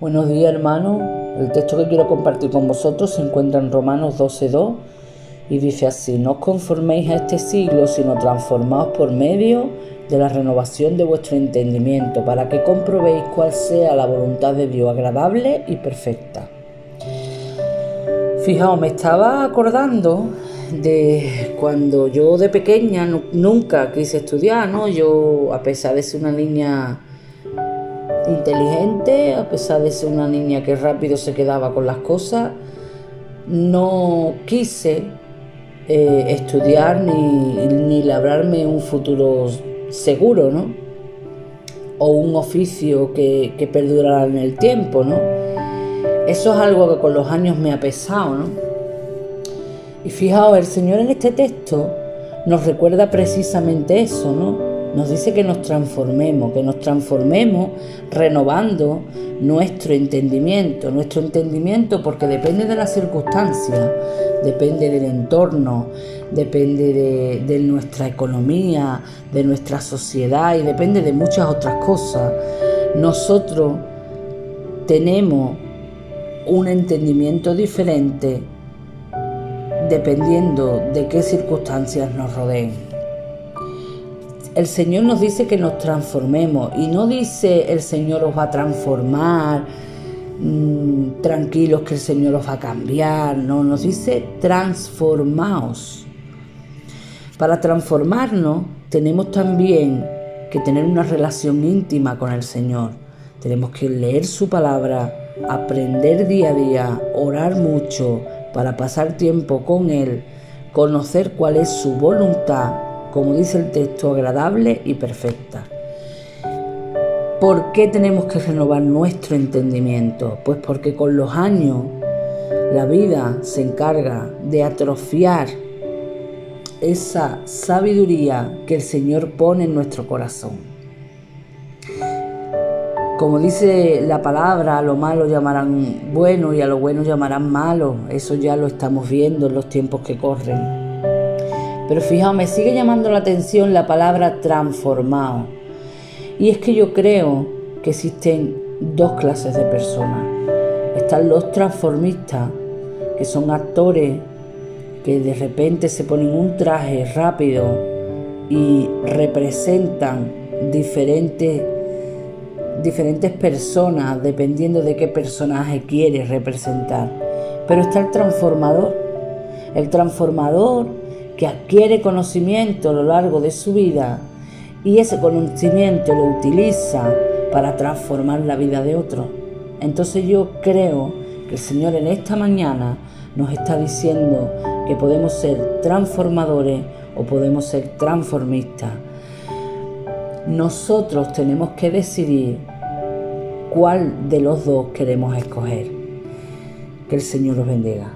Buenos días hermanos, el texto que quiero compartir con vosotros se encuentra en Romanos 12.2 y dice así, no os conforméis a este siglo, sino transformaos por medio de la renovación de vuestro entendimiento, para que comprobéis cuál sea la voluntad de Dios agradable y perfecta. Fijaos, me estaba acordando de cuando yo de pequeña nunca quise estudiar, ¿no? Yo, a pesar de ser una niña inteligente, a pesar de ser una niña que rápido se quedaba con las cosas, no quise eh, estudiar ni, ni labrarme un futuro seguro, ¿no? O un oficio que, que perdurara en el tiempo, ¿no? Eso es algo que con los años me ha pesado, ¿no? Y fijaos, el Señor en este texto nos recuerda precisamente eso, ¿no? Nos dice que nos transformemos, que nos transformemos renovando nuestro entendimiento, nuestro entendimiento porque depende de las circunstancias, depende del entorno, depende de, nuestra economía, de nuestra sociedad y depende de muchas otras cosas. Nosotros tenemos un entendimiento diferente dependiendo de qué circunstancias nos rodeen el Señor nos dice que nos transformemos y no dice el Señor os va a transformar, mm, tranquilos que el Señor os va a cambiar, no, nos dice transformaos. Para transformarnos tenemos también que tener una relación íntima con el Señor. Tenemos que leer su palabra, aprender día a día, orar mucho para pasar tiempo con Él, conocer cuál es su voluntad como dice el texto, agradable y perfecta. ¿Por qué tenemos que renovar nuestro entendimiento? Pues porque con los años la vida se encarga de atrofiar esa sabiduría que el Señor pone en nuestro corazón. Como dice la palabra, a lo malo llamarán bueno y a lo bueno llamarán malo. Eso ya lo estamos viendo en los tiempos que corren. Pero fijaos, me sigue llamando la atención la palabra transformado. Y es que yo creo que existen dos clases de personas. Están los transformistas, que son actores que de repente se ponen un traje rápido y representan diferentes, diferentes personas dependiendo de qué personaje quiere representar. Pero está el transformador. El transformador que adquiere conocimiento a lo largo de su vida y ese conocimiento lo utiliza para transformar la vida de otro. Entonces yo creo que el Señor en esta mañana nos está diciendo que podemos ser transformadores o podemos ser transformistas. Nosotros tenemos que decidir cuál de los dos queremos escoger. Que el Señor los bendiga.